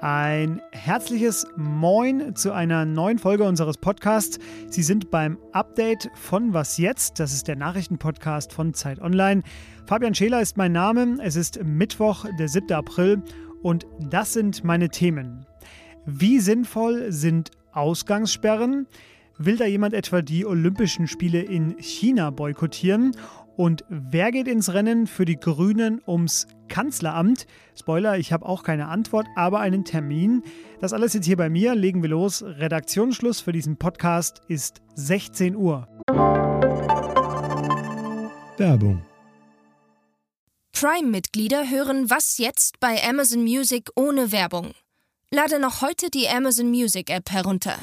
Ein herzliches Moin zu einer neuen Folge unseres Podcasts. Sie sind beim Update von Was jetzt? Das ist der Nachrichtenpodcast von Zeit Online. Fabian Scheler ist mein Name. Es ist Mittwoch, der 7. April und das sind meine Themen. Wie sinnvoll sind Ausgangssperren? Will da jemand etwa die Olympischen Spiele in China boykottieren? Und wer geht ins Rennen für die Grünen ums Kanzleramt? Spoiler, ich habe auch keine Antwort, aber einen Termin. Das alles jetzt hier bei mir. Legen wir los. Redaktionsschluss für diesen Podcast ist 16 Uhr. Werbung. Prime-Mitglieder hören Was jetzt bei Amazon Music ohne Werbung. Lade noch heute die Amazon Music App herunter.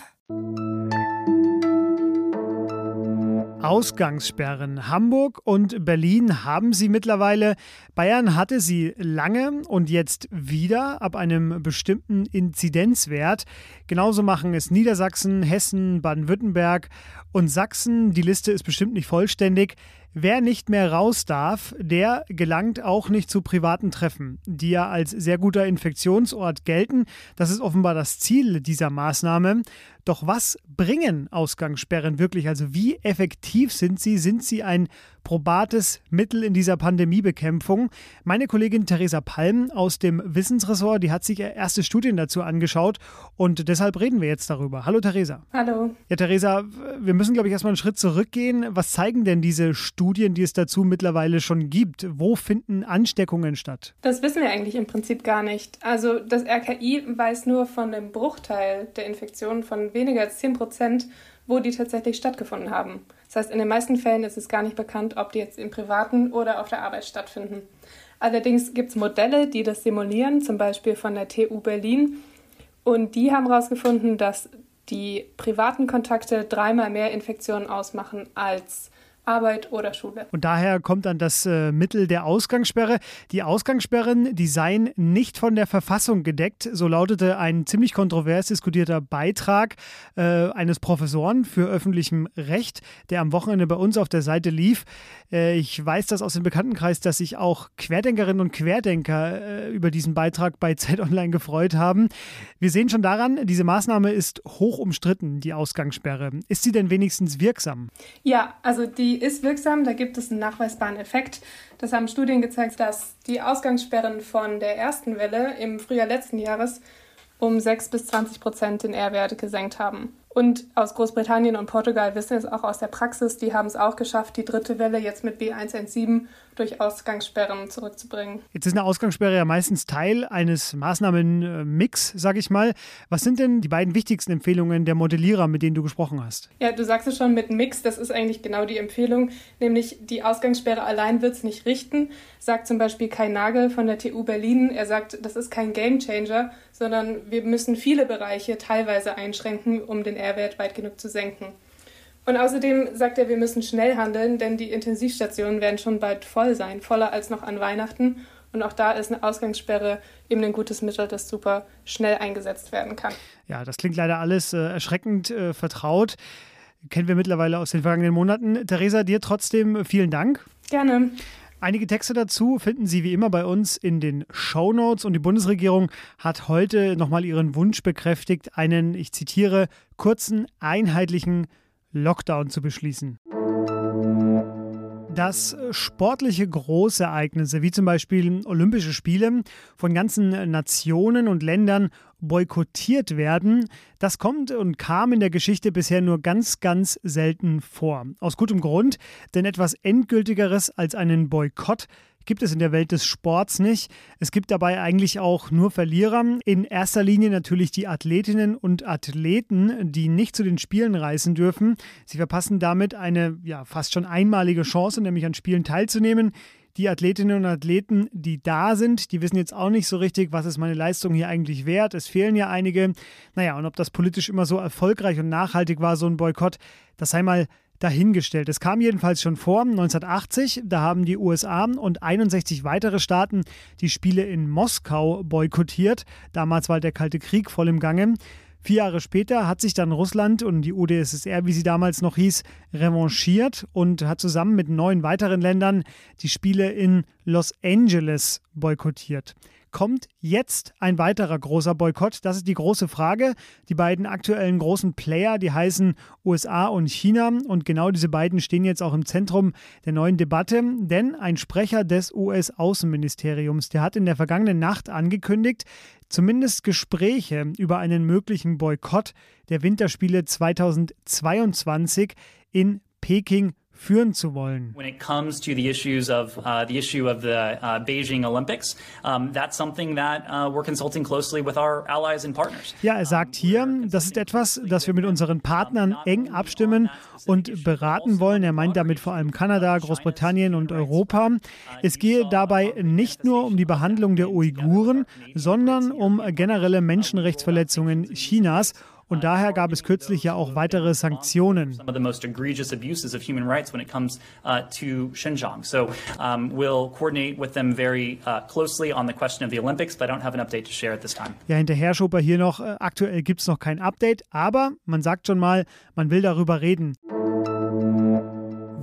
Ausgangssperren. Hamburg und Berlin haben sie mittlerweile. Bayern hatte sie lange und jetzt wieder ab einem bestimmten Inzidenzwert. Genauso machen es Niedersachsen, Hessen, Baden-Württemberg und Sachsen. Die Liste ist bestimmt nicht vollständig. Wer nicht mehr raus darf, der gelangt auch nicht zu privaten Treffen, die ja als sehr guter Infektionsort gelten. Das ist offenbar das Ziel dieser Maßnahme. Doch was bringen Ausgangssperren wirklich? Also wie effektiv sind sie? Sind sie ein probates Mittel in dieser Pandemiebekämpfung? Meine Kollegin Theresa Palm aus dem Wissensressort, die hat sich erste Studien dazu angeschaut und deshalb reden wir jetzt darüber. Hallo Theresa. Hallo. Ja, Theresa, wir müssen, glaube ich, erstmal einen Schritt zurückgehen. Was zeigen denn diese Studien, die es dazu mittlerweile schon gibt? Wo finden Ansteckungen statt? Das wissen wir eigentlich im Prinzip gar nicht. Also das RKI weiß nur von einem Bruchteil der Infektionen von weniger als 10 Prozent, wo die tatsächlich stattgefunden haben. Das heißt, in den meisten Fällen ist es gar nicht bekannt, ob die jetzt im privaten oder auf der Arbeit stattfinden. Allerdings gibt es Modelle, die das simulieren, zum Beispiel von der TU Berlin. Und die haben herausgefunden, dass die privaten Kontakte dreimal mehr Infektionen ausmachen als Arbeit oder Schule. Und daher kommt dann das äh, Mittel der Ausgangssperre. Die Ausgangssperren, die seien nicht von der Verfassung gedeckt. So lautete ein ziemlich kontrovers diskutierter Beitrag äh, eines Professoren für öffentlichem Recht, der am Wochenende bei uns auf der Seite lief. Äh, ich weiß das aus dem Bekanntenkreis, dass sich auch Querdenkerinnen und Querdenker äh, über diesen Beitrag bei Zeit Online gefreut haben. Wir sehen schon daran, diese Maßnahme ist hoch umstritten, die Ausgangssperre. Ist sie denn wenigstens wirksam? Ja, also die die ist wirksam, da gibt es einen nachweisbaren Effekt. Das haben Studien gezeigt, dass die Ausgangssperren von der ersten Welle im Frühjahr letzten Jahres um 6 bis 20 Prozent den R-Wert gesenkt haben. Und aus Großbritannien und Portugal wissen es auch aus der Praxis, die haben es auch geschafft, die dritte Welle jetzt mit B117 durch Ausgangssperren zurückzubringen. Jetzt ist eine Ausgangssperre ja meistens Teil eines Maßnahmenmix, sage ich mal. Was sind denn die beiden wichtigsten Empfehlungen der Modellierer, mit denen du gesprochen hast? Ja, du sagst es schon mit Mix, das ist eigentlich genau die Empfehlung, nämlich die Ausgangssperre allein wird es nicht richten, sagt zum Beispiel Kai Nagel von der TU Berlin. Er sagt, das ist kein Gamechanger, sondern wir müssen viele Bereiche teilweise einschränken, um den R-Wert weit genug zu senken. Und außerdem sagt er, wir müssen schnell handeln, denn die Intensivstationen werden schon bald voll sein, voller als noch an Weihnachten. Und auch da ist eine Ausgangssperre eben ein gutes Mittel, das super schnell eingesetzt werden kann. Ja, das klingt leider alles äh, erschreckend äh, vertraut. Kennen wir mittlerweile aus den vergangenen Monaten. Theresa, dir trotzdem vielen Dank. Gerne. Einige Texte dazu finden Sie wie immer bei uns in den Show Notes und die Bundesregierung hat heute nochmal ihren Wunsch bekräftigt, einen, ich zitiere, kurzen, einheitlichen Lockdown zu beschließen. Dass sportliche Großereignisse wie zum Beispiel Olympische Spiele von ganzen Nationen und Ländern boykottiert werden, das kommt und kam in der Geschichte bisher nur ganz, ganz selten vor. Aus gutem Grund, denn etwas Endgültigeres als einen Boykott gibt es in der Welt des Sports nicht. Es gibt dabei eigentlich auch nur Verlierer. In erster Linie natürlich die Athletinnen und Athleten, die nicht zu den Spielen reisen dürfen. Sie verpassen damit eine ja, fast schon einmalige Chance, nämlich an Spielen teilzunehmen. Die Athletinnen und Athleten, die da sind, die wissen jetzt auch nicht so richtig, was ist meine Leistung hier eigentlich wert. Es fehlen ja einige. Naja, und ob das politisch immer so erfolgreich und nachhaltig war, so ein Boykott, das sei mal dahingestellt. Es kam jedenfalls schon vor, 1980, da haben die USA und 61 weitere Staaten die Spiele in Moskau boykottiert. Damals war der Kalte Krieg voll im Gange. Vier Jahre später hat sich dann Russland und die UdSSR, wie sie damals noch hieß, revanchiert und hat zusammen mit neun weiteren Ländern die Spiele in Los Angeles boykottiert. Kommt jetzt ein weiterer großer Boykott? Das ist die große Frage. Die beiden aktuellen großen Player, die heißen USA und China. Und genau diese beiden stehen jetzt auch im Zentrum der neuen Debatte. Denn ein Sprecher des US-Außenministeriums, der hat in der vergangenen Nacht angekündigt, zumindest Gespräche über einen möglichen Boykott der Winterspiele 2022 in Peking führen zu wollen. When it comes to the issues of uh, the issue of the uh, Beijing Olympics, um, that's something that uh, we're consulting closely with our allies and partners. Ja, er sagt hier, das ist etwas, das wir mit unseren Partnern eng abstimmen und beraten wollen. Er meint damit vor allem Kanada, Großbritannien und Europa. Es gehe dabei nicht nur um die Behandlung der Uiguren, sondern um generelle Menschenrechtsverletzungen Chinas und daher gab es kürzlich ja auch weitere Sanktionen. Uh, to Xinjiang. So um, we'll coordinate with them very uh, closely on the question of the Olympics, but I don't have an update to share at this time. Ja, hinterher schob er hier noch, äh, aktuell gibt es noch kein Update, aber man sagt schon mal, man will darüber reden.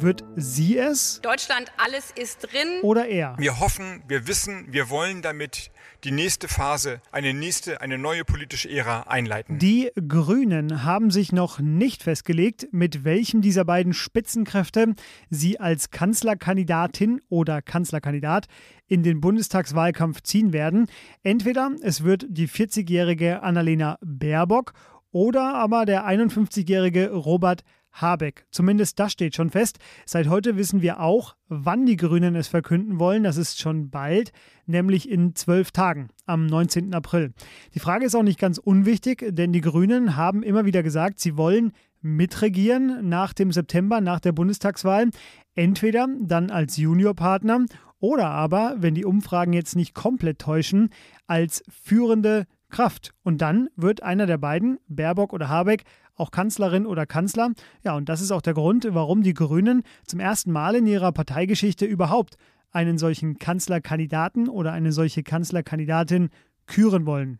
Wird sie es Deutschland, alles ist drin. oder er? Wir hoffen, wir wissen, wir wollen damit die nächste Phase, eine nächste, eine neue politische Ära einleiten. Die Grünen haben sich noch nicht festgelegt, mit welchem dieser beiden Spitzenkräfte sie als Kanzlerkandidatin oder Kanzlerkandidat in den Bundestagswahlkampf ziehen werden. Entweder es wird die 40-jährige Annalena Baerbock oder aber der 51-jährige Robert Habeck. Zumindest das steht schon fest. Seit heute wissen wir auch, wann die Grünen es verkünden wollen. Das ist schon bald, nämlich in zwölf Tagen, am 19. April. Die Frage ist auch nicht ganz unwichtig, denn die Grünen haben immer wieder gesagt, sie wollen mitregieren nach dem September, nach der Bundestagswahl. Entweder dann als Juniorpartner oder aber, wenn die Umfragen jetzt nicht komplett täuschen, als führende Kraft. Und dann wird einer der beiden, Baerbock oder Habeck, auch Kanzlerin oder Kanzler. Ja, und das ist auch der Grund, warum die Grünen zum ersten Mal in ihrer Parteigeschichte überhaupt einen solchen Kanzlerkandidaten oder eine solche Kanzlerkandidatin küren wollen.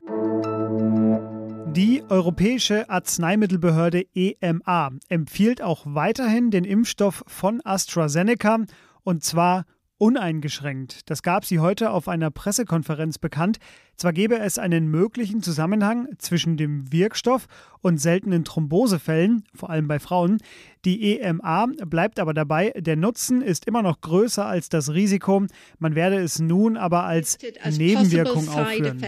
Die Europäische Arzneimittelbehörde EMA empfiehlt auch weiterhin den Impfstoff von AstraZeneca und zwar uneingeschränkt. Das gab sie heute auf einer Pressekonferenz bekannt. Zwar gäbe es einen möglichen Zusammenhang zwischen dem Wirkstoff und seltenen Thrombosefällen, vor allem bei Frauen. Die EMA bleibt aber dabei, der Nutzen ist immer noch größer als das Risiko. Man werde es nun aber als Nebenwirkung aufführen.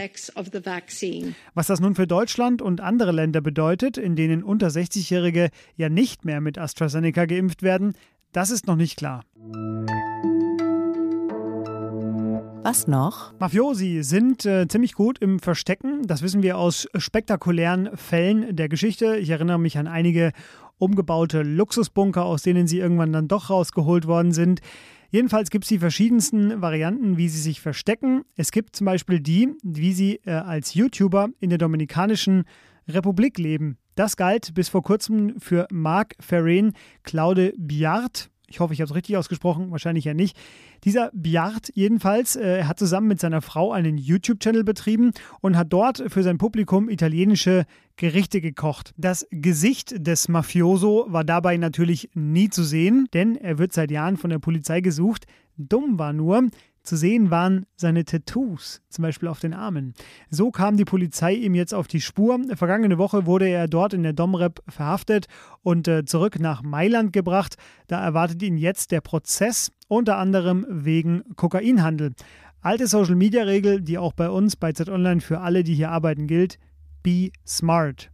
Was das nun für Deutschland und andere Länder bedeutet, in denen unter 60-Jährige ja nicht mehr mit AstraZeneca geimpft werden, das ist noch nicht klar. Was noch? Mafiosi sind äh, ziemlich gut im Verstecken. Das wissen wir aus spektakulären Fällen der Geschichte. Ich erinnere mich an einige umgebaute Luxusbunker, aus denen sie irgendwann dann doch rausgeholt worden sind. Jedenfalls gibt es die verschiedensten Varianten, wie sie sich verstecken. Es gibt zum Beispiel die, wie sie äh, als YouTuber in der Dominikanischen Republik leben. Das galt bis vor kurzem für Marc Ferrin, Claude Biart, ich hoffe, ich habe es richtig ausgesprochen, wahrscheinlich ja nicht. Dieser Biart jedenfalls äh, hat zusammen mit seiner Frau einen YouTube-Channel betrieben und hat dort für sein Publikum italienische Gerichte gekocht. Das Gesicht des Mafioso war dabei natürlich nie zu sehen, denn er wird seit Jahren von der Polizei gesucht. Dumm war nur, zu sehen waren seine Tattoos, zum Beispiel auf den Armen. So kam die Polizei ihm jetzt auf die Spur. Vergangene Woche wurde er dort in der Domrep verhaftet und äh, zurück nach Mailand gebracht. Da erwartet ihn jetzt der Prozess, unter anderem wegen Kokainhandel. Alte Social-Media-Regel, die auch bei uns bei Z-Online für alle, die hier arbeiten, gilt. Be smart.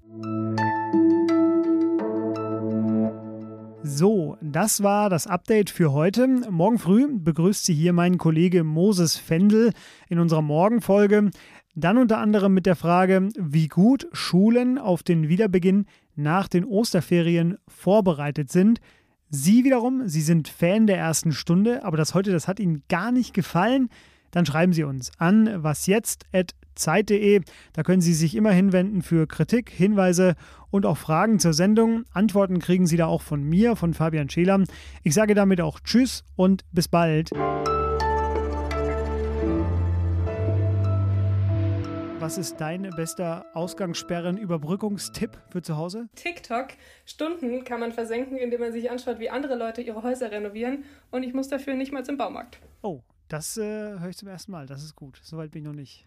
So, das war das Update für heute. Morgen früh begrüßt Sie hier mein Kollege Moses Fendel in unserer Morgenfolge. Dann unter anderem mit der Frage, wie gut Schulen auf den Wiederbeginn nach den Osterferien vorbereitet sind. Sie wiederum, Sie sind Fan der ersten Stunde, aber das heute, das hat Ihnen gar nicht gefallen. Dann schreiben Sie uns an wasjetzt.zeit.de. Da können Sie sich immer hinwenden für Kritik, Hinweise und auch Fragen zur Sendung. Antworten kriegen Sie da auch von mir, von Fabian Scheler. Ich sage damit auch Tschüss und bis bald. Was was ist dein bester Ausgangssperren-Überbrückungstipp für zu Hause? TikTok. Stunden kann man versenken, indem man sich anschaut, wie andere Leute ihre Häuser renovieren. Und ich muss dafür nicht mal zum Baumarkt. Oh, das äh, höre ich zum ersten Mal. Das ist gut. Soweit bin ich noch nicht.